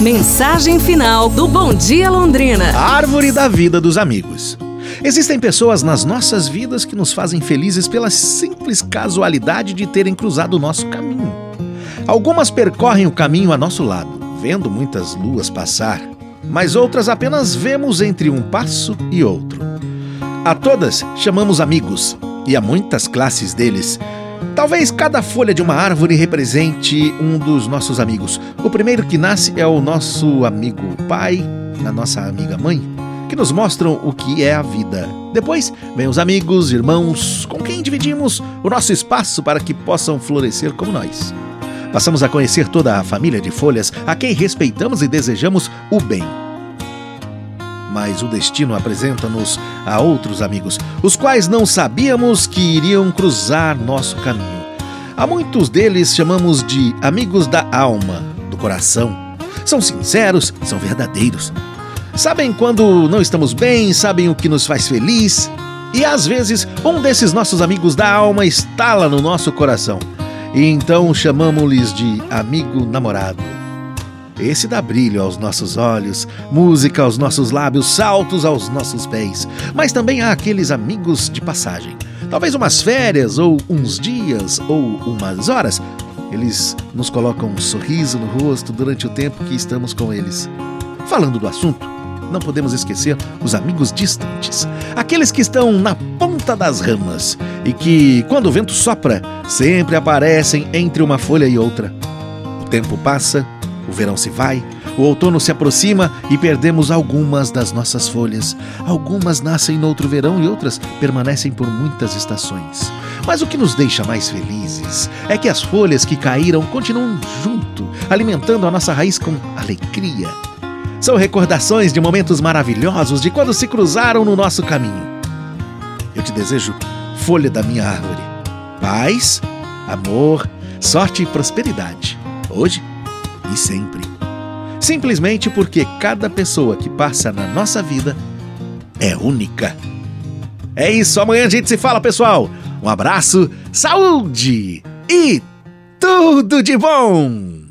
Mensagem final do Bom Dia Londrina. Árvore da vida dos amigos. Existem pessoas nas nossas vidas que nos fazem felizes pela simples casualidade de terem cruzado o nosso caminho. Algumas percorrem o caminho a nosso lado, vendo muitas luas passar, mas outras apenas vemos entre um passo e outro. A todas chamamos amigos, e há muitas classes deles. Talvez cada folha de uma árvore represente um dos nossos amigos. O primeiro que nasce é o nosso amigo pai, a nossa amiga mãe, que nos mostram o que é a vida. Depois vem os amigos, irmãos, com quem dividimos o nosso espaço para que possam florescer como nós. Passamos a conhecer toda a família de folhas a quem respeitamos e desejamos o bem mas o destino apresenta-nos a outros amigos, os quais não sabíamos que iriam cruzar nosso caminho. A muitos deles chamamos de amigos da alma, do coração. São sinceros, são verdadeiros. Sabem quando não estamos bem, sabem o que nos faz feliz. E às vezes, um desses nossos amigos da alma estala no nosso coração. E então chamamos-lhes de amigo namorado. Esse dá brilho aos nossos olhos, música aos nossos lábios, saltos aos nossos pés. Mas também há aqueles amigos de passagem. Talvez umas férias, ou uns dias, ou umas horas. Eles nos colocam um sorriso no rosto durante o tempo que estamos com eles. Falando do assunto, não podemos esquecer os amigos distantes, aqueles que estão na ponta das ramas e que, quando o vento sopra, sempre aparecem entre uma folha e outra. O tempo passa o verão se vai, o outono se aproxima e perdemos algumas das nossas folhas. Algumas nascem no outro verão e outras permanecem por muitas estações. Mas o que nos deixa mais felizes é que as folhas que caíram continuam junto, alimentando a nossa raiz com alegria. São recordações de momentos maravilhosos de quando se cruzaram no nosso caminho. Eu te desejo, folha da minha árvore, paz, amor, sorte e prosperidade. Hoje e sempre. Simplesmente porque cada pessoa que passa na nossa vida é única. É isso, amanhã a gente se fala, pessoal. Um abraço, saúde e tudo de bom!